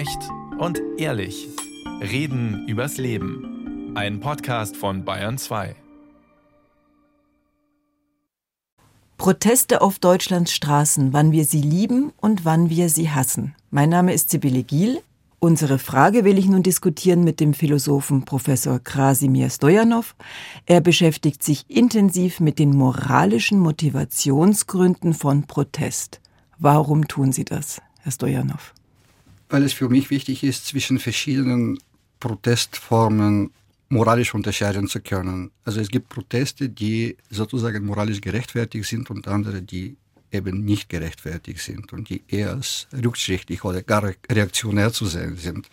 Echt und ehrlich. Reden übers Leben. Ein Podcast von Bayern 2. Proteste auf Deutschlands Straßen, wann wir sie lieben und wann wir sie hassen. Mein Name ist Sibylle Giel. Unsere Frage will ich nun diskutieren mit dem Philosophen Professor Krasimir Stojanov. Er beschäftigt sich intensiv mit den moralischen Motivationsgründen von Protest. Warum tun Sie das, Herr Stojanov? Weil es für mich wichtig ist, zwischen verschiedenen Protestformen moralisch unterscheiden zu können. Also es gibt Proteste, die sozusagen moralisch gerechtfertigt sind und andere, die eben nicht gerechtfertigt sind und die eher als rückschrittlich oder gar reaktionär zu sehen sind.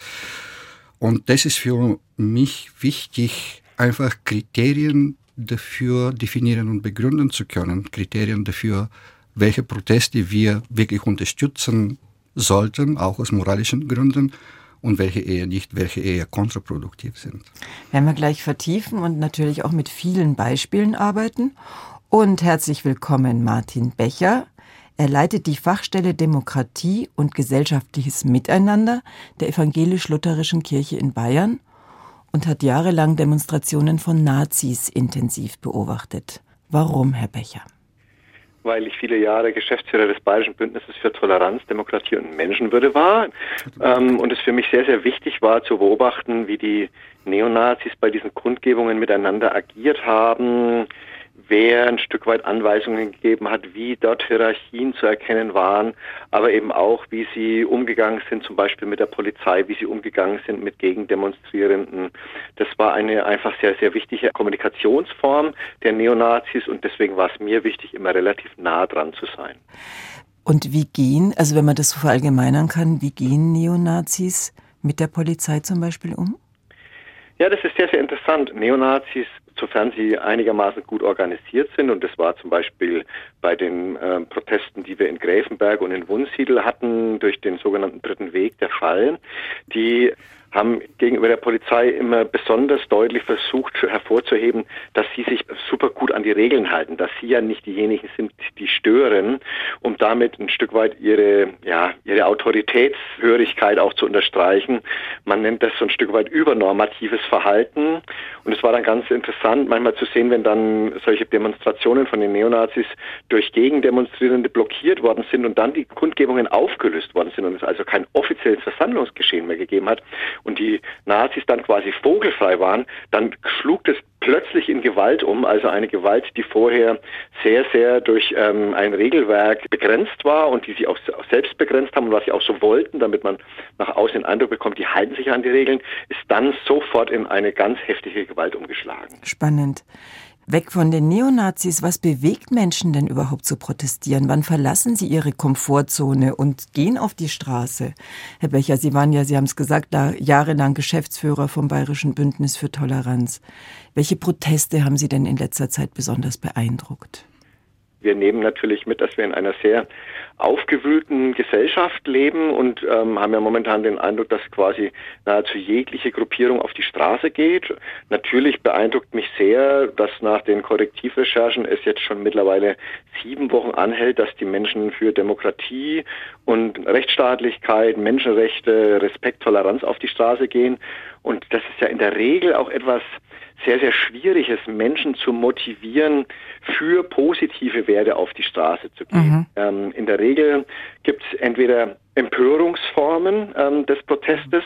Und das ist für mich wichtig, einfach Kriterien dafür definieren und begründen zu können. Kriterien dafür, welche Proteste wir wirklich unterstützen sollten, auch aus moralischen Gründen, und welche eher nicht, welche eher kontraproduktiv sind. Werden wir gleich vertiefen und natürlich auch mit vielen Beispielen arbeiten. Und herzlich willkommen Martin Becher. Er leitet die Fachstelle Demokratie und gesellschaftliches Miteinander der evangelisch-lutherischen Kirche in Bayern und hat jahrelang Demonstrationen von Nazis intensiv beobachtet. Warum, Herr Becher? Weil ich viele Jahre Geschäftsführer des Bayerischen Bündnisses für Toleranz, Demokratie und Menschenwürde war ähm, und es für mich sehr, sehr wichtig war zu beobachten, wie die Neonazis bei diesen Kundgebungen miteinander agiert haben, wer ein Stück weit Anweisungen gegeben hat, wie dort Hierarchien zu erkennen waren, aber eben auch, wie sie umgegangen sind, zum Beispiel mit der Polizei, wie sie umgegangen sind mit Gegendemonstrierenden. Das war eine einfach sehr, sehr wichtige Kommunikationsform der Neonazis und deswegen war es mir wichtig, immer relativ nah dran zu sein. Und wie gehen, also wenn man das so verallgemeinern kann, wie gehen Neonazis mit der Polizei zum Beispiel um? Ja, das ist sehr, sehr interessant. Neonazis sofern sie einigermaßen gut organisiert sind. Und das war zum Beispiel bei den äh, Protesten, die wir in Gräfenberg und in Wunsiedel hatten, durch den sogenannten Dritten Weg der Fall. Die haben gegenüber der Polizei immer besonders deutlich versucht hervorzuheben, dass sie sich super gut an die Regeln halten, dass sie ja nicht diejenigen sind, die stören, um damit ein Stück weit ihre, ja, ihre Autoritätshörigkeit auch zu unterstreichen. Man nennt das so ein Stück weit übernormatives Verhalten. Und es war dann ganz interessant, manchmal zu sehen, wenn dann solche Demonstrationen von den Neonazis durch Gegendemonstrierende blockiert worden sind und dann die Kundgebungen aufgelöst worden sind und es also kein offizielles Versammlungsgeschehen mehr gegeben hat und die Nazis dann quasi vogelfrei waren, dann schlug das plötzlich in Gewalt um, also eine Gewalt, die vorher sehr, sehr durch ähm, ein Regelwerk begrenzt war und die sie auch selbst begrenzt haben und was sie auch so wollten, damit man nach außen den Eindruck bekommt, die halten sich an die Regeln, ist dann sofort in eine ganz heftige Gewalt umgeschlagen. Spannend. Weg von den Neonazis, was bewegt Menschen denn überhaupt zu protestieren? Wann verlassen sie ihre Komfortzone und gehen auf die Straße? Herr Becher, Sie waren ja, Sie haben es gesagt, da jahrelang Geschäftsführer vom Bayerischen Bündnis für Toleranz. Welche Proteste haben Sie denn in letzter Zeit besonders beeindruckt? Wir nehmen natürlich mit, dass wir in einer sehr aufgewühlten Gesellschaft leben und ähm, haben ja momentan den Eindruck, dass quasi nahezu jegliche Gruppierung auf die Straße geht. Natürlich beeindruckt mich sehr, dass nach den Korrektivrecherchen es jetzt schon mittlerweile sieben Wochen anhält, dass die Menschen für Demokratie und Rechtsstaatlichkeit, Menschenrechte, Respekt, Toleranz auf die Straße gehen. Und das ist ja in der Regel auch etwas, sehr, sehr schwierig ist, Menschen zu motivieren, für positive Werte auf die Straße zu gehen. Mhm. Ähm, in der Regel gibt es entweder Empörungsformen ähm, des Protestes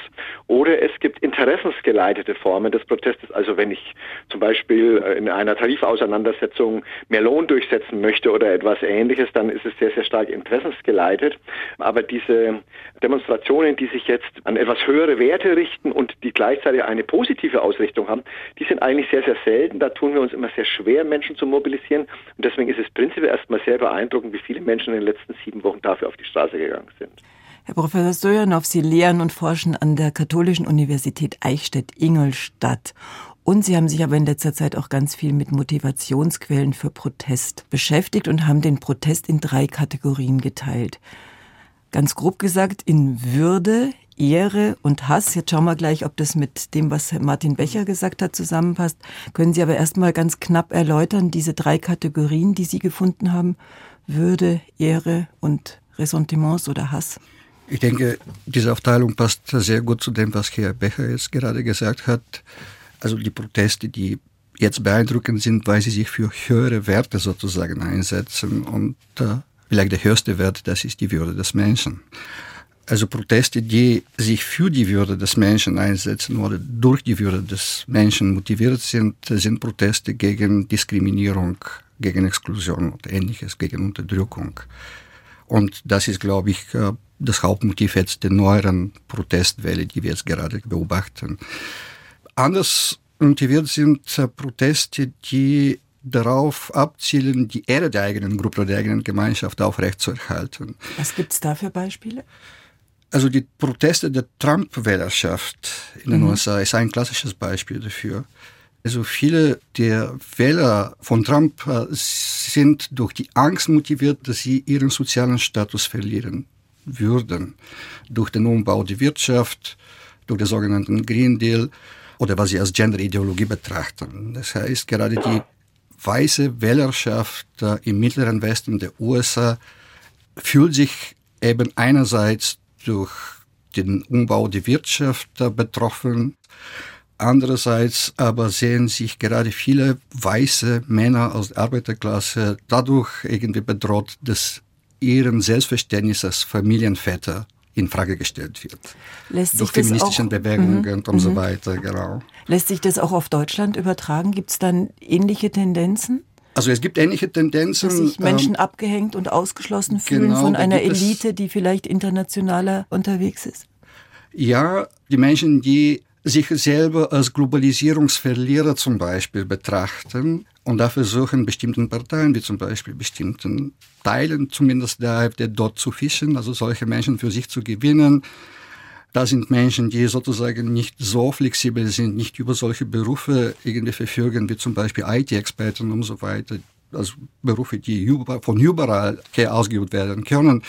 oder es gibt interessensgeleitete Formen des Protestes. Also wenn ich zum Beispiel äh, in einer Tarifauseinandersetzung mehr Lohn durchsetzen möchte oder etwas ähnliches, dann ist es sehr, sehr stark interessensgeleitet. Aber diese Demonstrationen, die sich jetzt an etwas höhere Werte richten und die gleichzeitig eine positive Ausrichtung haben, die sind eigentlich sehr, sehr selten. Da tun wir uns immer sehr schwer, Menschen zu mobilisieren. Und deswegen ist es prinzipiell erstmal sehr beeindruckend, wie viele Menschen in den letzten sieben Wochen dafür auf die Straße gegangen sind. Herr Professor Stojanov, Sie lehren und forschen an der Katholischen Universität Eichstätt-Ingolstadt. Und Sie haben sich aber in letzter Zeit auch ganz viel mit Motivationsquellen für Protest beschäftigt und haben den Protest in drei Kategorien geteilt. Ganz grob gesagt in Würde, Ehre und Hass. Jetzt schauen wir gleich, ob das mit dem, was Martin Becher gesagt hat, zusammenpasst. Können Sie aber erstmal ganz knapp erläutern, diese drei Kategorien, die Sie gefunden haben? Würde, Ehre und Ressentiments oder Hass? Ich denke, diese Aufteilung passt sehr gut zu dem, was Herr Becher jetzt gerade gesagt hat. Also die Proteste, die jetzt beeindruckend sind, weil sie sich für höhere Werte sozusagen einsetzen. Und äh, vielleicht der höchste Wert, das ist die Würde des Menschen. Also Proteste, die sich für die Würde des Menschen einsetzen oder durch die Würde des Menschen motiviert sind, sind Proteste gegen Diskriminierung, gegen Exklusion und ähnliches, gegen Unterdrückung. Und das ist, glaube ich, äh, das Hauptmotiv jetzt der neueren Protestwelle, die wir jetzt gerade beobachten. Anders motiviert sind Proteste, die darauf abzielen, die Ehre der eigenen Gruppe oder der eigenen Gemeinschaft aufrechtzuerhalten. Was gibt es da für Beispiele? Also die Proteste der Trump-Wählerschaft in den mhm. USA ist ein klassisches Beispiel dafür. Also viele der Wähler von Trump äh, sind durch die Angst motiviert, dass sie ihren sozialen Status verlieren würden. Durch den Umbau der Wirtschaft, durch den sogenannten Green Deal oder was sie als Gender-Ideologie betrachten. Das heißt, gerade die weiße Wählerschaft äh, im mittleren Westen der USA fühlt sich eben einerseits durch den Umbau der Wirtschaft betroffen. Andererseits aber sehen sich gerade viele weiße Männer aus der Arbeiterklasse dadurch irgendwie bedroht, dass ihrem Selbstverständnis als Familienväter in Frage gestellt wird. Lässt durch feministischen auch, Bewegungen mm, und so mhm. weiter, genau. Lässt sich das auch auf Deutschland übertragen? Gibt es dann ähnliche Tendenzen? Also es gibt ähnliche Tendenzen. Dass sich Menschen ähm, abgehängt und ausgeschlossen fühlen genau, von einer Elite, die vielleicht internationaler unterwegs ist? Ja, die Menschen, die sich selber als Globalisierungsverlierer zum Beispiel betrachten und da versuchen bestimmten Parteien, wie zum Beispiel bestimmten Teilen zumindest der AfD dort zu fischen, also solche Menschen für sich zu gewinnen, da sind Menschen, die sozusagen nicht so flexibel sind, nicht über solche Berufe irgendwie verfügen, wie zum Beispiel IT-Experten und so weiter. Also Berufe, die von überall her ausgeübt werden können.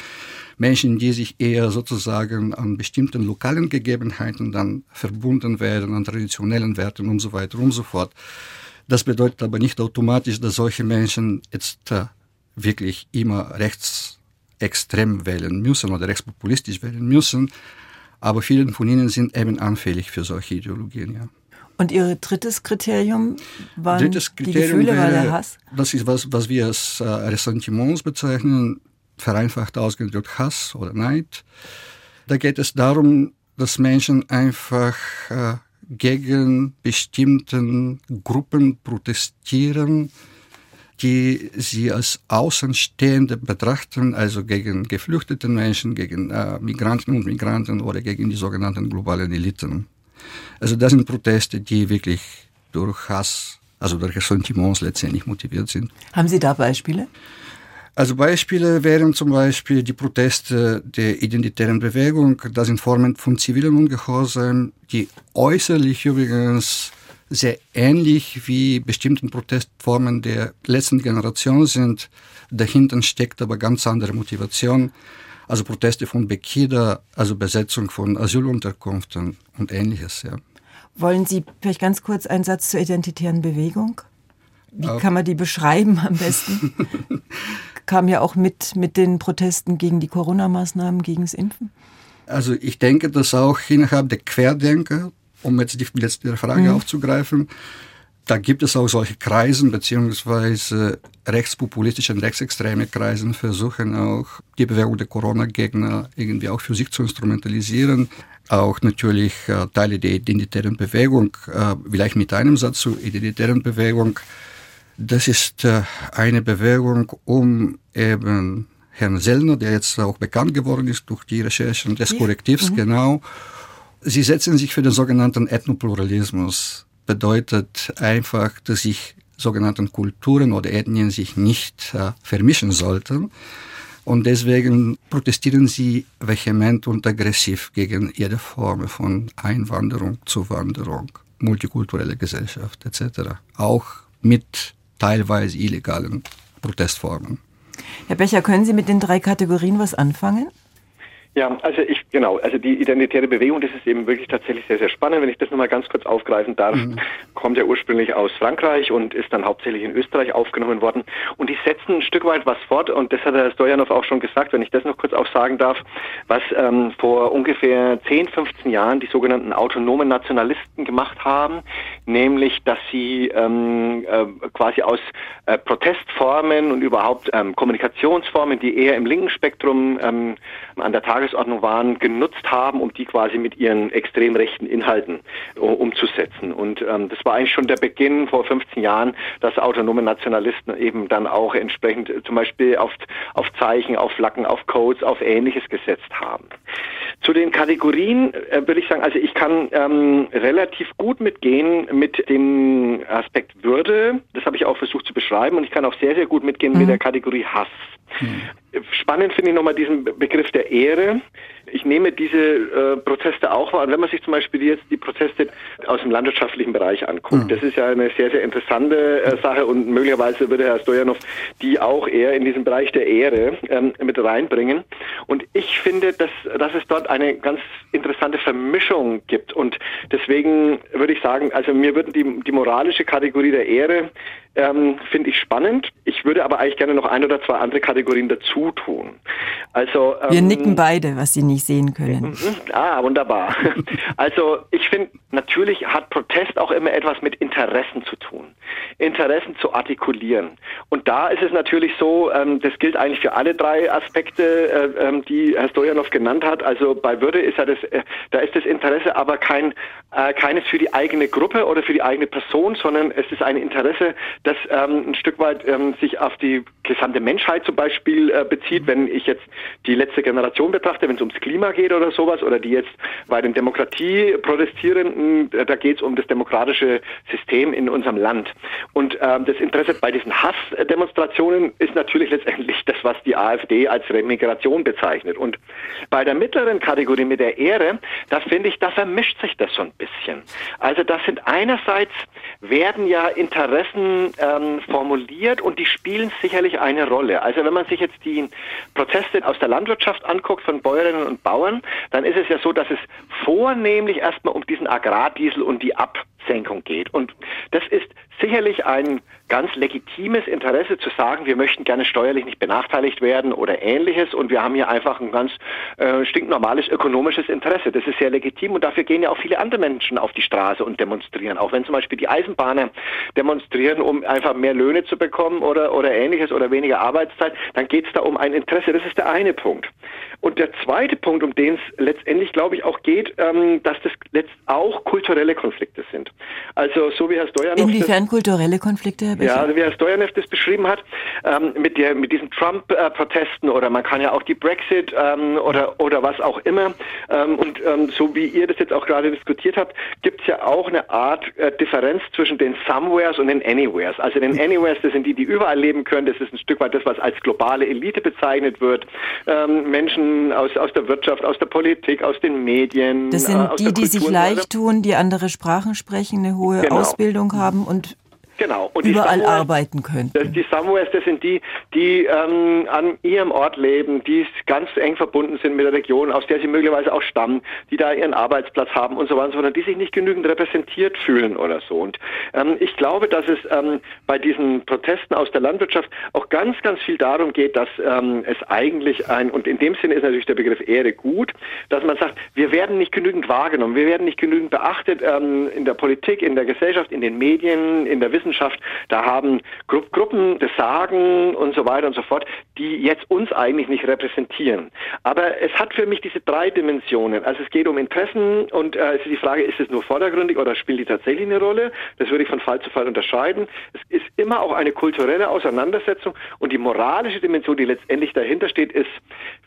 Menschen, die sich eher sozusagen an bestimmten lokalen Gegebenheiten dann verbunden werden, an traditionellen Werten und so weiter und so fort. Das bedeutet aber nicht automatisch, dass solche Menschen jetzt äh, wirklich immer rechtsextrem wählen müssen oder rechtspopulistisch wählen müssen, aber viele von ihnen sind eben anfällig für solche Ideologien, ja. Und Ihr drittes Kriterium waren drittes Kriterium die Gefühle, wäre, war der Hass? Das ist, was, was wir als äh, Ressentiments bezeichnen, vereinfacht ausgedrückt Hass oder Neid. Da geht es darum, dass Menschen einfach äh, gegen bestimmten Gruppen protestieren, die sie als Außenstehende betrachten, also gegen geflüchtete Menschen, gegen äh, Migranten und Migranten oder gegen die sogenannten globalen Eliten. Also das sind Proteste, die wirklich durch Hass, also durch Ressentiments letztendlich motiviert sind. Haben Sie da Beispiele? Also Beispiele wären zum Beispiel die Proteste der identitären Bewegung. Das sind Formen von zivilen Ungehorsam, die äußerlich übrigens sehr ähnlich wie bestimmten Protestformen der letzten Generation sind. Dahinter steckt aber ganz andere Motivation. Also Proteste von Bekida, also Besetzung von Asylunterkünften und ähnliches. Ja. Wollen Sie vielleicht ganz kurz einen Satz zur identitären Bewegung? Wie kann man die beschreiben am besten? Kam ja auch mit, mit den Protesten gegen die Corona-Maßnahmen, gegen das Impfen. Also ich denke, dass auch innerhalb der Querdenker um jetzt die letzte Frage mhm. aufzugreifen, da gibt es auch solche Kreisen, beziehungsweise rechtspopulistische und rechtsextreme Kreisen versuchen auch die Bewegung der Corona-Gegner irgendwie auch für sich zu instrumentalisieren. Auch natürlich äh, Teile der identitären Bewegung, äh, vielleicht mit einem Satz zur identitären Bewegung. Das ist äh, eine Bewegung, um eben Herrn Sellner, der jetzt auch bekannt geworden ist durch die Recherchen des Korrektivs, mhm. genau, Sie setzen sich für den sogenannten Ethnopluralismus. Bedeutet einfach, dass sich sogenannten Kulturen oder Ethnien sich nicht äh, vermischen sollten. Und deswegen protestieren sie vehement und aggressiv gegen jede Form von Einwanderung, Zuwanderung, multikulturelle Gesellschaft etc. Auch mit teilweise illegalen Protestformen. Herr Becher, können Sie mit den drei Kategorien was anfangen? Ja, also ich, genau, also die identitäre Bewegung, das ist eben wirklich tatsächlich sehr, sehr spannend. Wenn ich das nochmal ganz kurz aufgreifen darf, mhm. kommt ja ursprünglich aus Frankreich und ist dann hauptsächlich in Österreich aufgenommen worden. Und die setzen ein Stück weit was fort und das hat Herr Stojanov auch schon gesagt, wenn ich das noch kurz auch sagen darf, was ähm, vor ungefähr 10, 15 Jahren die sogenannten autonomen Nationalisten gemacht haben, nämlich, dass sie ähm, äh, quasi aus äh, Protestformen und überhaupt ähm, Kommunikationsformen, die eher im linken Spektrum ähm, an der Tagesordnung Tagesordnung waren, genutzt haben, um die quasi mit ihren extrem rechten Inhalten umzusetzen. Und ähm, das war eigentlich schon der Beginn vor 15 Jahren, dass autonome Nationalisten eben dann auch entsprechend zum Beispiel auf, auf Zeichen, auf Flaggen, auf Codes, auf Ähnliches gesetzt haben. Zu den Kategorien äh, würde ich sagen, also ich kann ähm, relativ gut mitgehen mit dem Aspekt Würde. Das habe ich auch versucht zu beschreiben und ich kann auch sehr, sehr gut mitgehen mhm. mit der Kategorie Hass. Spannend finde ich nochmal diesen Begriff der Ehre. Ich nehme diese äh, Proteste auch wahr. wenn man sich zum Beispiel jetzt die Proteste aus dem landwirtschaftlichen Bereich anguckt, mhm. das ist ja eine sehr, sehr interessante äh, Sache und möglicherweise würde Herr Stojanov die auch eher in diesen Bereich der Ehre ähm, mit reinbringen. Und ich finde, dass, dass es dort eine ganz interessante Vermischung gibt. Und deswegen würde ich sagen, also mir würden die, die moralische Kategorie der Ehre ähm, finde ich spannend. Ich würde aber eigentlich gerne noch ein oder zwei andere Kategorien dazu tun. Also ähm, wir nicken beide, was Sie nicht sehen können. Ah, wunderbar. Also ich finde, natürlich hat Protest auch immer etwas mit Interessen zu tun. Interessen zu artikulieren. Und da ist es natürlich so, ähm, das gilt eigentlich für alle drei Aspekte, äh, ähm, die Herr Stojanov genannt hat. Also bei Würde ist ja das, äh, da ist das Interesse aber kein äh, keines für die eigene Gruppe oder für die eigene Person, sondern es ist ein Interesse, das ähm, ein Stück weit sich auf die gesamte Menschheit zum Beispiel bezieht. Wenn ich jetzt die letzte Generation betrachte, wenn es ums Klima geht oder sowas, oder die jetzt bei den Demokratie-Protestierenden, äh, da geht es um das demokratische System in unserem Land. Und ähm, das Interesse bei diesen Hassdemonstrationen ist natürlich letztendlich das, was die AfD als Remigration bezeichnet. Und bei der mittleren Kategorie mit der Ehre, da finde ich, da vermischt sich das so ein bisschen. Also das sind einerseits werden ja Interessen ähm, formuliert und die spielen sicherlich eine Rolle. Also wenn man sich jetzt die Proteste aus der Landwirtschaft anguckt von Bäuerinnen und Bauern, dann ist es ja so, dass es vornehmlich erstmal um diesen Agrardiesel und die Absenkung geht. Und das ist sicherlich ein ganz legitimes Interesse zu sagen, wir möchten gerne steuerlich nicht benachteiligt werden oder ähnliches und wir haben hier einfach ein ganz äh, stinknormales ökonomisches Interesse. Das ist sehr legitim und dafür gehen ja auch viele andere Menschen auf die Straße und demonstrieren. Auch wenn zum Beispiel die Eisenbahner demonstrieren, um einfach mehr Löhne zu bekommen oder, oder ähnliches oder weniger Arbeitszeit, dann geht es da um ein Interesse. Das ist der eine Punkt. Und der zweite Punkt, um den es letztendlich, glaube ich, auch geht, ähm, dass das letzt auch kulturelle Konflikte sind. Also so wie Herr Steuer noch Inwiefern kulturelle Konflikte, Herr Becher? Ja, also wie Herr Stojanev das beschrieben hat, ähm, mit, der, mit diesen Trump-Protesten oder man kann ja auch die Brexit ähm, oder, oder was auch immer. Ähm, und ähm, so wie ihr das jetzt auch gerade diskutiert habt, gibt es ja auch eine Art äh, Differenz zwischen den Somewheres und den Anywheres. Also den Anywheres, das sind die, die überall leben können. Das ist ein Stück weit das, was als globale Elite bezeichnet wird. Ähm, Menschen aus, aus der Wirtschaft, aus der Politik, aus den Medien. Das sind äh, die, die sich leicht tun, die andere Sprachen sprechen, eine hohe genau. Ausbildung haben und Genau. Und überall Samoas, arbeiten könnten. die Samoas, das sind die, die ähm, an ihrem Ort leben, die ganz eng verbunden sind mit der Region, aus der sie möglicherweise auch stammen, die da ihren Arbeitsplatz haben und so weiter, sondern die sich nicht genügend repräsentiert fühlen oder so. Und ähm, ich glaube, dass es ähm, bei diesen Protesten aus der Landwirtschaft auch ganz, ganz viel darum geht, dass ähm, es eigentlich ein, und in dem Sinne ist natürlich der Begriff Ehre gut, dass man sagt, wir werden nicht genügend wahrgenommen, wir werden nicht genügend beachtet ähm, in der Politik, in der Gesellschaft, in den Medien, in der Wissenschaft, da haben Gru Gruppen das Sagen und so weiter und so fort, die jetzt uns eigentlich nicht repräsentieren. Aber es hat für mich diese drei Dimensionen. Also es geht um Interessen und äh, es ist die Frage, ist es nur vordergründig oder spielt die tatsächlich eine Rolle? Das würde ich von Fall zu Fall unterscheiden. Es ist immer auch eine kulturelle Auseinandersetzung und die moralische Dimension, die letztendlich dahinter steht, ist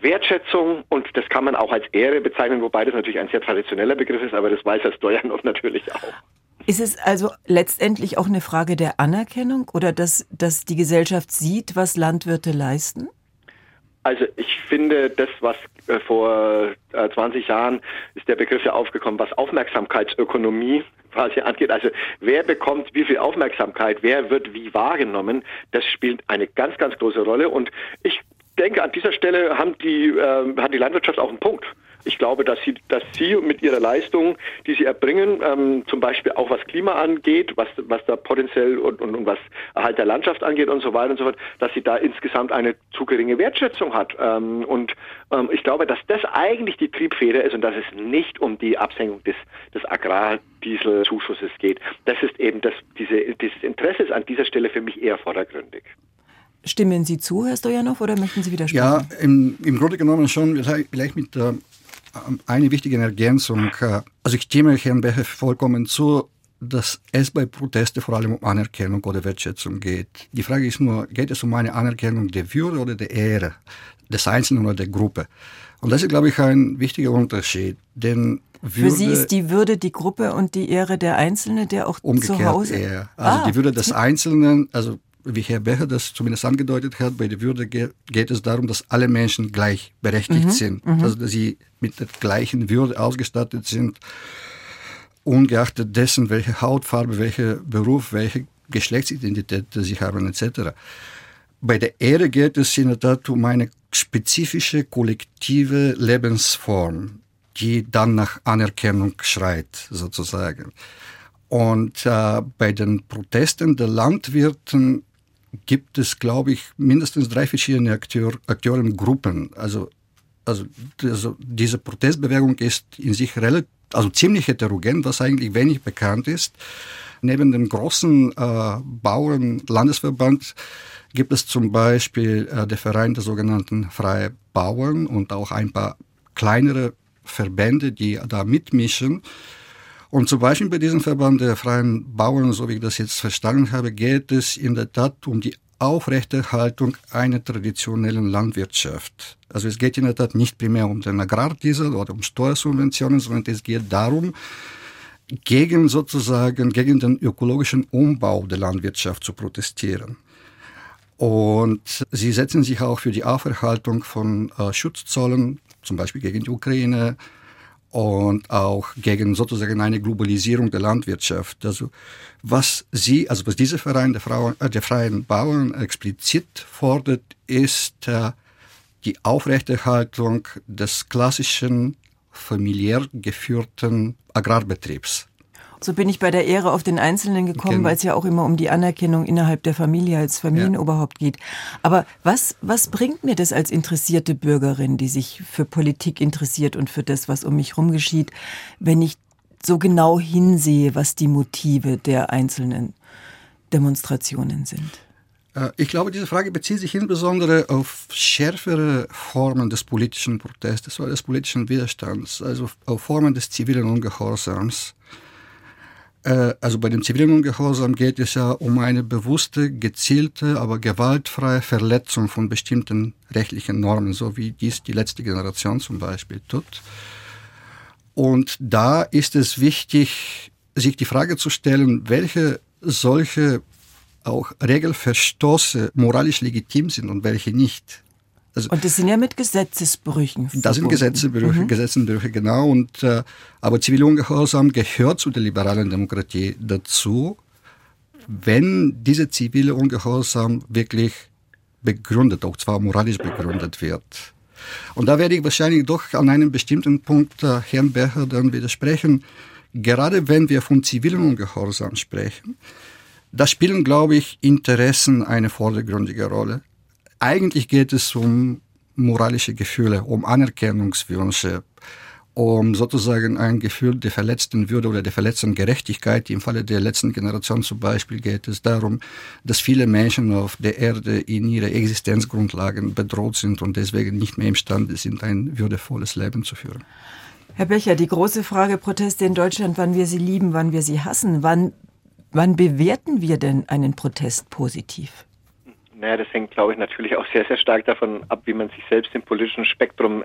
Wertschätzung und das kann man auch als Ehre bezeichnen, wobei das natürlich ein sehr traditioneller Begriff ist, aber das weiß Herr Stojanov natürlich auch. Ist es also letztendlich auch eine Frage der Anerkennung oder dass, dass die Gesellschaft sieht, was Landwirte leisten? Also ich finde, das, was äh, vor 20 äh, Jahren ist der Begriff ja aufgekommen, was Aufmerksamkeitsökonomie quasi angeht. Also wer bekommt wie viel Aufmerksamkeit, wer wird wie wahrgenommen, das spielt eine ganz, ganz große Rolle. Und ich denke, an dieser Stelle haben die, äh, hat die Landwirtschaft auch einen Punkt. Ich glaube, dass sie, dass sie mit ihrer Leistung, die sie erbringen, ähm, zum Beispiel auch was Klima angeht, was, was da potenziell und, und, und was Erhalt der Landschaft angeht und so weiter und so fort, dass sie da insgesamt eine zu geringe Wertschätzung hat. Ähm, und ähm, ich glaube, dass das eigentlich die Triebfeder ist und dass es nicht um die Absenkung des, des Agrardieselzuschusses geht. Das ist eben das, diese, dieses Interesse ist an dieser Stelle für mich eher vordergründig. Stimmen Sie zu, Herr Stojanov, oder möchten Sie widersprechen? Ja, im, im Grunde genommen schon, vielleicht mit der eine wichtige Ergänzung. Also ich stimme Herrn Becher vollkommen zu, dass es bei Protesten vor allem um Anerkennung oder Wertschätzung geht. Die Frage ist nur, geht es um eine Anerkennung der Würde oder der Ehre des Einzelnen oder der Gruppe? Und das ist, glaube ich, ein wichtiger Unterschied. Denn Würde, Für Sie ist die Würde die Gruppe und die Ehre der Einzelne, der auch zu Hause... Eher. Also ah. die Würde des Einzelnen, also wie Herr Becher das zumindest angedeutet hat, bei der Würde geht es darum, dass alle Menschen gleichberechtigt mhm. sind. Mhm. Also dass sie mit der gleichen Würde ausgestattet sind, ungeachtet dessen, welche Hautfarbe, welcher Beruf, welche Geschlechtsidentität sie haben, etc. Bei der Ehre geht es in der Tat um eine spezifische kollektive Lebensform, die dann nach Anerkennung schreit, sozusagen. Und äh, bei den Protesten der Landwirten gibt es, glaube ich, mindestens drei verschiedene Akteur, Akteurengruppen. Also, also, also diese Protestbewegung ist in sich relativ, also ziemlich heterogen, was eigentlich wenig bekannt ist. Neben dem großen äh, Bauern-Landesverband gibt es zum Beispiel äh, der Verein der sogenannten Freie Bauern und auch ein paar kleinere Verbände, die da mitmischen. Und zum Beispiel bei diesem Verband der freien Bauern, so wie ich das jetzt verstanden habe, geht es in der Tat um die Aufrechterhaltung einer traditionellen Landwirtschaft. Also es geht in der Tat nicht primär um den Agrardiesel oder um Steuersubventionen, sondern es geht darum, gegen sozusagen, gegen den ökologischen Umbau der Landwirtschaft zu protestieren. Und sie setzen sich auch für die Auferhaltung von äh, Schutzzollen, zum Beispiel gegen die Ukraine, und auch gegen sozusagen eine Globalisierung der Landwirtschaft. Also was sie, also was dieser Verein der, Frauen, äh, der freien Bauern explizit fordert, ist äh, die Aufrechterhaltung des klassischen familiär geführten Agrarbetriebs. So bin ich bei der Ehre auf den Einzelnen gekommen, genau. weil es ja auch immer um die Anerkennung innerhalb der Familie als Familienoberhaupt ja. geht. Aber was, was bringt mir das als interessierte Bürgerin, die sich für Politik interessiert und für das, was um mich herum geschieht, wenn ich so genau hinsehe, was die Motive der einzelnen Demonstrationen sind? Äh, ich glaube, diese Frage bezieht sich insbesondere auf schärfere Formen des politischen Protestes oder des politischen Widerstands, also auf Formen des zivilen Ungehorsams. Äh, also bei dem zivilen Ungehorsam geht es ja um eine bewusste, gezielte, aber gewaltfreie Verletzung von bestimmten rechtlichen Normen, so wie dies die letzte Generation zum Beispiel tut. Und da ist es wichtig, sich die Frage zu stellen, welche solche auch Regelverstoße moralisch legitim sind und welche nicht. Also, und das sind ja mit Gesetzesbrüchen. Das sind Gesetzesbrüche, mhm. Gesetzesbrüche, genau. Und, äh, aber Zivilungehorsam gehört zu der liberalen Demokratie dazu, wenn dieser zivile Ungehorsam wirklich begründet, auch zwar moralisch begründet wird. Und da werde ich wahrscheinlich doch an einem bestimmten Punkt äh, Herrn Becher dann widersprechen. Gerade wenn wir von zivilen Ungehorsam sprechen, da spielen, glaube ich, Interessen eine vordergründige Rolle. Eigentlich geht es um moralische Gefühle, um Anerkennungswünsche, um sozusagen ein Gefühl der verletzten Würde oder der verletzten Gerechtigkeit. Im Falle der letzten Generation zum Beispiel geht es darum, dass viele Menschen auf der Erde in ihre Existenzgrundlagen bedroht sind und deswegen nicht mehr imstande sind, ein würdevolles Leben zu führen. Herr Becher, die große Frage Proteste in Deutschland, wann wir sie lieben, wann wir sie hassen, wann, wann bewerten wir denn einen Protest positiv? Naja, das hängt, glaube ich, natürlich auch sehr, sehr stark davon ab, wie man sich selbst im politischen Spektrum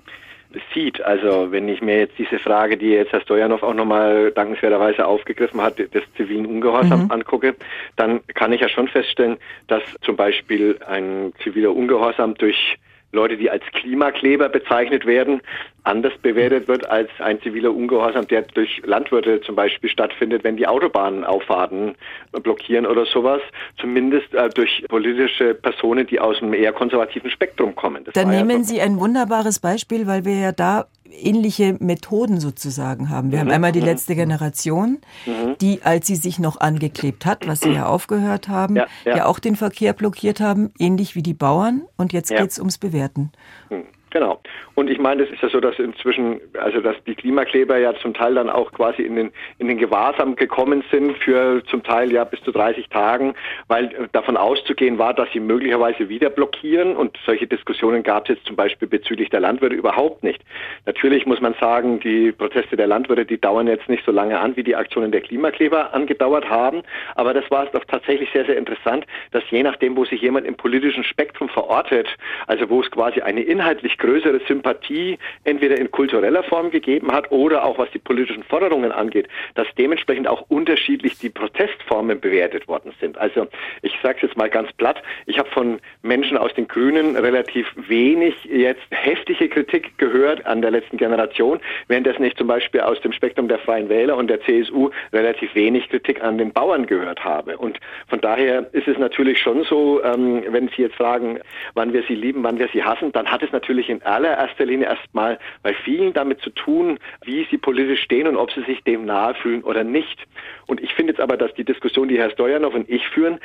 sieht. Also wenn ich mir jetzt diese Frage, die jetzt Herr Stojanov auch nochmal dankenswerterweise aufgegriffen hat, des zivilen Ungehorsams mhm. angucke, dann kann ich ja schon feststellen, dass zum Beispiel ein ziviler Ungehorsam durch Leute, die als Klimakleber bezeichnet werden, anders bewertet wird als ein ziviler Ungehorsam, der durch Landwirte zum Beispiel stattfindet, wenn die Autobahnauffahrten blockieren oder sowas. Zumindest äh, durch politische Personen, die aus einem eher konservativen Spektrum kommen. Das Dann nehmen ja Sie ein wunderbares Beispiel, weil wir ja da ähnliche Methoden sozusagen haben. Wir mhm. haben einmal die mhm. letzte Generation, mhm. die, als sie sich noch angeklebt hat, was sie ja aufgehört haben, ja, ja. ja auch den Verkehr blockiert haben, ähnlich wie die Bauern. Und jetzt ja. geht es ums Bewerten. Mhm. Genau. Und ich meine, es ist ja so, dass inzwischen, also dass die Klimakleber ja zum Teil dann auch quasi in den, in den Gewahrsam gekommen sind für zum Teil ja bis zu 30 Tagen, weil davon auszugehen war, dass sie möglicherweise wieder blockieren. Und solche Diskussionen gab es jetzt zum Beispiel bezüglich der Landwirte überhaupt nicht. Natürlich muss man sagen, die Proteste der Landwirte, die dauern jetzt nicht so lange an, wie die Aktionen der Klimakleber angedauert haben. Aber das war doch tatsächlich sehr, sehr interessant, dass je nachdem, wo sich jemand im politischen Spektrum verortet, also wo es quasi eine inhaltlich größere Sympathie entweder in kultureller Form gegeben hat oder auch was die politischen Forderungen angeht, dass dementsprechend auch unterschiedlich die Protestformen bewertet worden sind. Also ich sage es jetzt mal ganz platt, ich habe von Menschen aus den Grünen relativ wenig jetzt heftige Kritik gehört an der letzten Generation, währenddessen ich zum Beispiel aus dem Spektrum der Freien Wähler und der CSU relativ wenig Kritik an den Bauern gehört habe. Und von daher ist es natürlich schon so, ähm, wenn Sie jetzt fragen, wann wir sie lieben, wann wir sie hassen, dann hat es natürlich in allererster Linie erstmal bei vielen damit zu tun, wie sie politisch stehen und ob sie sich dem nahe fühlen oder nicht. Und ich finde jetzt aber, dass die Diskussion, die Herr Stojanov und ich führen,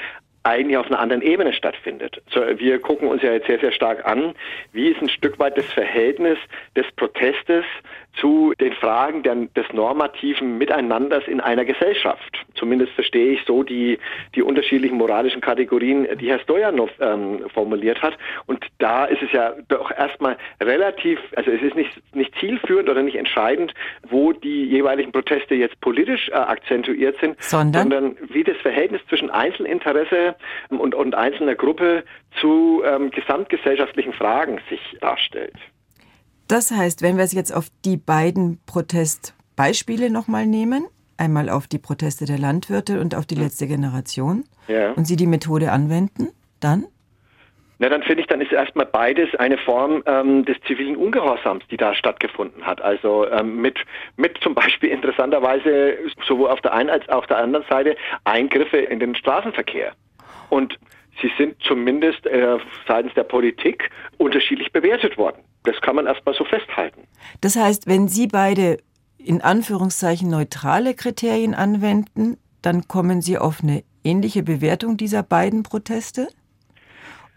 eigentlich auf einer anderen Ebene stattfindet. So, wir gucken uns ja jetzt sehr, sehr stark an, wie ist ein Stück weit das Verhältnis des Protestes zu den Fragen der, des normativen Miteinanders in einer Gesellschaft. Zumindest verstehe ich so die, die unterschiedlichen moralischen Kategorien, die Herr Stojanov ähm, formuliert hat. Und da ist es ja doch erstmal relativ, also es ist nicht, nicht zielführend oder nicht entscheidend, wo die jeweiligen Proteste jetzt politisch äh, akzentuiert sind, sondern? sondern wie das Verhältnis zwischen Einzelinteresse und, und einzelner Gruppe zu ähm, gesamtgesellschaftlichen Fragen sich darstellt. Das heißt, wenn wir es jetzt auf die beiden Protestbeispiele nochmal nehmen, einmal auf die Proteste der Landwirte und auf die letzte Generation, ja. und Sie die Methode anwenden, dann? Na, dann finde ich, dann ist erstmal beides eine Form ähm, des zivilen Ungehorsams, die da stattgefunden hat. Also ähm, mit, mit zum Beispiel interessanterweise sowohl auf der einen als auch auf der anderen Seite Eingriffe in den Straßenverkehr. Und sie sind zumindest äh, seitens der Politik unterschiedlich bewertet worden. Das kann man erstmal so festhalten. Das heißt, wenn Sie beide in Anführungszeichen neutrale Kriterien anwenden, dann kommen Sie auf eine ähnliche Bewertung dieser beiden Proteste?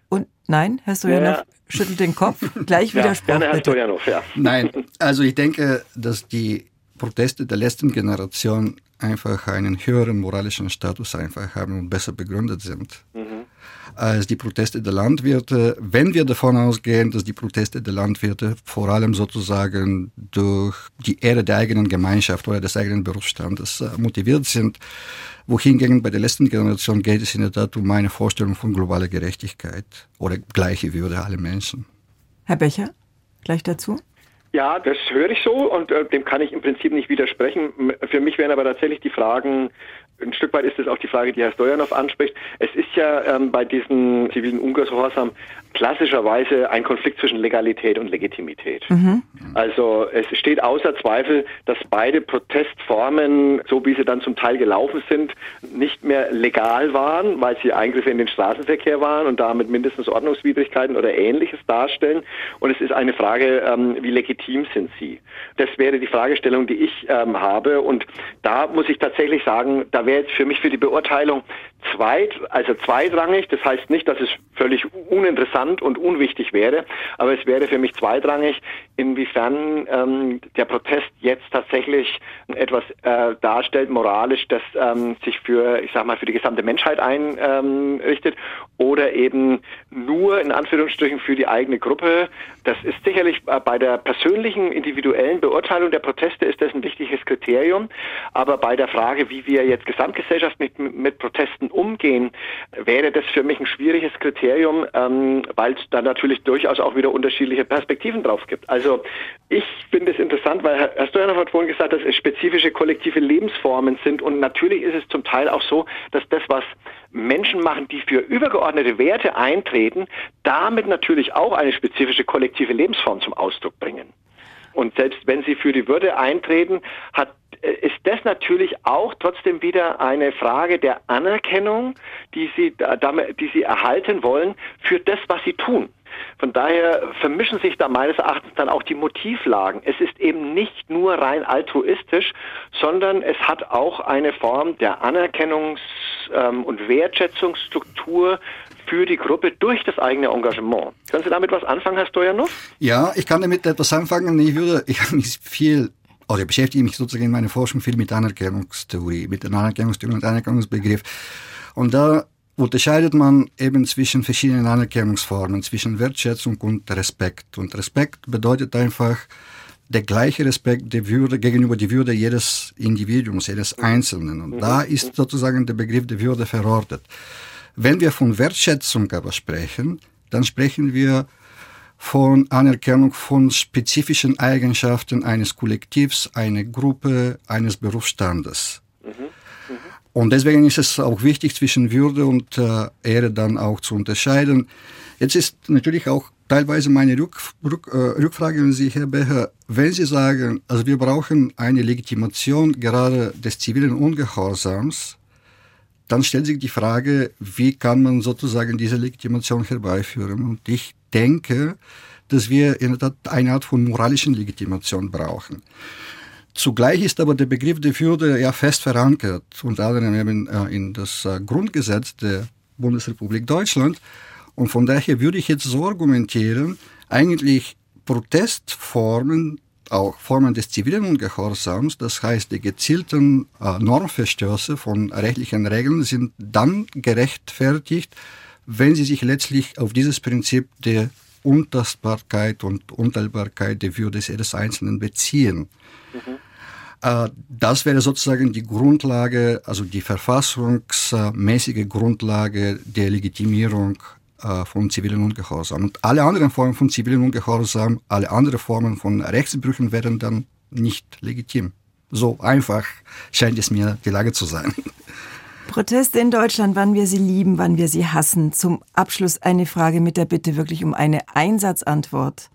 Und nein, Herr Stojanov ja. schüttelt den Kopf. Gleich ja, Widerspruch. Gerne, Herr Stojanov, ja. Nein, also ich denke, dass die Proteste der letzten Generation einfach einen höheren moralischen Status einfach haben und besser begründet sind. Mhm als die Proteste der Landwirte, wenn wir davon ausgehen, dass die Proteste der Landwirte vor allem sozusagen durch die Ehre der eigenen Gemeinschaft oder des eigenen Berufsstandes äh, motiviert sind, wohingegen bei der letzten Generation geht es in der Tat um eine Vorstellung von globaler Gerechtigkeit oder gleiche Würde aller Menschen. Herr Becher, gleich dazu? Ja, das höre ich so und äh, dem kann ich im Prinzip nicht widersprechen. Für mich wären aber tatsächlich die Fragen, ein Stück weit ist es auch die Frage, die Herr Stojanov anspricht. Es ist ja ähm, bei diesem zivilen Ungehorsam klassischerweise ein Konflikt zwischen Legalität und Legitimität. Mhm. Also es steht außer Zweifel, dass beide Protestformen, so wie sie dann zum Teil gelaufen sind, nicht mehr legal waren, weil sie Eingriffe in den Straßenverkehr waren und damit mindestens Ordnungswidrigkeiten oder ähnliches darstellen. Und es ist eine Frage, ähm, wie legitim sind sie? Das wäre die Fragestellung, die ich ähm, habe. Und da muss ich tatsächlich sagen, da wäre jetzt für mich für die Beurteilung zweit, also zweitrangig. Das heißt nicht, dass es völlig uninteressant und unwichtig wäre, aber es wäre für mich zweitrangig, inwiefern ähm, der Protest jetzt tatsächlich etwas äh, darstellt, moralisch, das ähm, sich für, ich sag mal, für die gesamte Menschheit einrichtet ähm, oder eben nur in Anführungsstrichen für die eigene Gruppe. Das ist sicherlich äh, bei der persönlichen, individuellen Beurteilung der Proteste ist das ein wichtiges Kriterium, aber bei der Frage, wie wir jetzt Gesamtgesellschaft mit, mit Protesten umgehen, wäre das für mich ein schwieriges Kriterium, ähm, weil es da natürlich durchaus auch wieder unterschiedliche Perspektiven drauf gibt. Also ich finde es interessant, weil Herr Stojanov hat vorhin gesagt, dass es spezifische kollektive Lebensformen sind und natürlich ist es zum Teil auch so, dass das, was Menschen machen, die für übergeordnete Werte eintreten, damit natürlich auch eine spezifische kollektive Lebensform zum Ausdruck bringen. Und selbst wenn sie für die Würde eintreten, hat, äh, ist das natürlich auch trotzdem wieder eine Frage der Anerkennung, die sie, die sie erhalten wollen für das, was sie tun. Von daher vermischen sich da meines Erachtens dann auch die Motivlagen. Es ist eben nicht nur rein altruistisch, sondern es hat auch eine Form der Anerkennungs- ähm, und Wertschätzungsstruktur für die Gruppe durch das eigene Engagement. Können Sie damit was anfangen, Herr Stojanov? Ja, ich kann damit etwas anfangen. Ich würde, ich habe mich viel also ich beschäftige mich sozusagen in meiner Forschung viel mit Anerkennungstheorie, mit der Anerkennungstheorie und Anerkennungsbegriff. Und da unterscheidet man eben zwischen verschiedenen Anerkennungsformen, zwischen Wertschätzung und Respekt. Und Respekt bedeutet einfach der gleiche Respekt der Würde gegenüber der Würde jedes Individuums, jedes Einzelnen. Und da ist sozusagen der Begriff der Würde verortet. Wenn wir von Wertschätzung aber sprechen, dann sprechen wir von Anerkennung von spezifischen Eigenschaften eines Kollektivs, einer Gruppe, eines Berufsstandes. Mhm. Und deswegen ist es auch wichtig, zwischen Würde und äh, Ehre dann auch zu unterscheiden. Jetzt ist natürlich auch teilweise meine Rück, Rück, äh, Rückfrage an Sie, Herr Becher, wenn Sie sagen, also wir brauchen eine Legitimation gerade des zivilen Ungehorsams, dann stellt sich die Frage, wie kann man sozusagen diese Legitimation herbeiführen? Und ich denke, dass wir in der Tat eine Art von moralischen Legitimation brauchen. Zugleich ist aber der Begriff der Würde ja fest verankert, unter anderem eben äh, in das äh, Grundgesetz der Bundesrepublik Deutschland. Und von daher würde ich jetzt so argumentieren, eigentlich Protestformen, auch Formen des zivilen Ungehorsams, das heißt die gezielten äh, Normverstöße von rechtlichen Regeln, sind dann gerechtfertigt, wenn sie sich letztlich auf dieses Prinzip der Untastbarkeit und Unteilbarkeit der Würde des Einzelnen beziehen. Mhm. Äh, das wäre sozusagen die Grundlage, also die verfassungsmäßige Grundlage der Legitimierung von zivilen Ungehorsam. Und alle anderen Formen von zivilen Ungehorsam, alle anderen Formen von Rechtsbrüchen wären dann nicht legitim. So einfach scheint es mir die Lage zu sein. Proteste in Deutschland, wann wir sie lieben, wann wir sie hassen. Zum Abschluss eine Frage mit der Bitte wirklich um eine Einsatzantwort.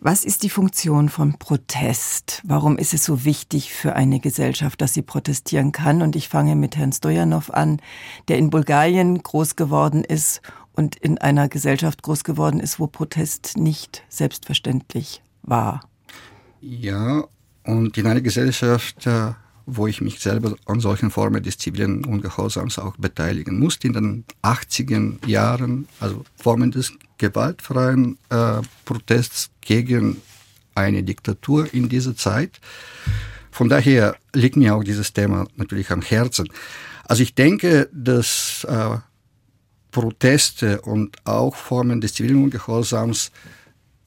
Was ist die Funktion von Protest? Warum ist es so wichtig für eine Gesellschaft, dass sie protestieren kann? Und ich fange mit Herrn Stojanov an, der in Bulgarien groß geworden ist und in einer Gesellschaft groß geworden ist, wo Protest nicht selbstverständlich war. Ja, und in einer Gesellschaft, äh, wo ich mich selber an solchen Formen des zivilen Ungehorsams auch beteiligen musste in den 80er Jahren, also Formen des gewaltfreien äh, Protests gegen eine Diktatur in dieser Zeit. Von daher liegt mir auch dieses Thema natürlich am Herzen. Also ich denke, dass äh, Proteste und auch Formen des zivilen Ungehorsams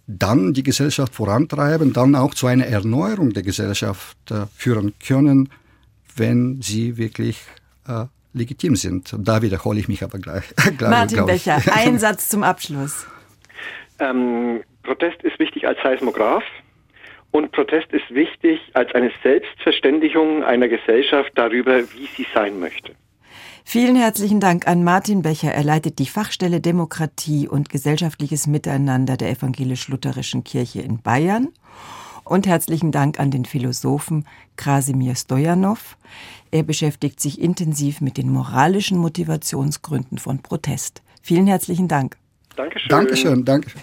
dann die Gesellschaft vorantreiben, dann auch zu einer Erneuerung der Gesellschaft äh, führen können, wenn sie wirklich äh, legitim sind. Und da wiederhole ich mich aber gleich. Martin Becher, ein Satz zum Abschluss. Ähm, Protest ist wichtig als Seismograph und Protest ist wichtig als eine Selbstverständigung einer Gesellschaft darüber, wie sie sein möchte. Vielen herzlichen Dank an Martin Becher. Er leitet die Fachstelle Demokratie und gesellschaftliches Miteinander der evangelisch-lutherischen Kirche in Bayern. Und herzlichen Dank an den Philosophen Krasimir Stojanov. Er beschäftigt sich intensiv mit den moralischen Motivationsgründen von Protest. Vielen herzlichen Dank. Dankeschön. Dankeschön, Dankeschön.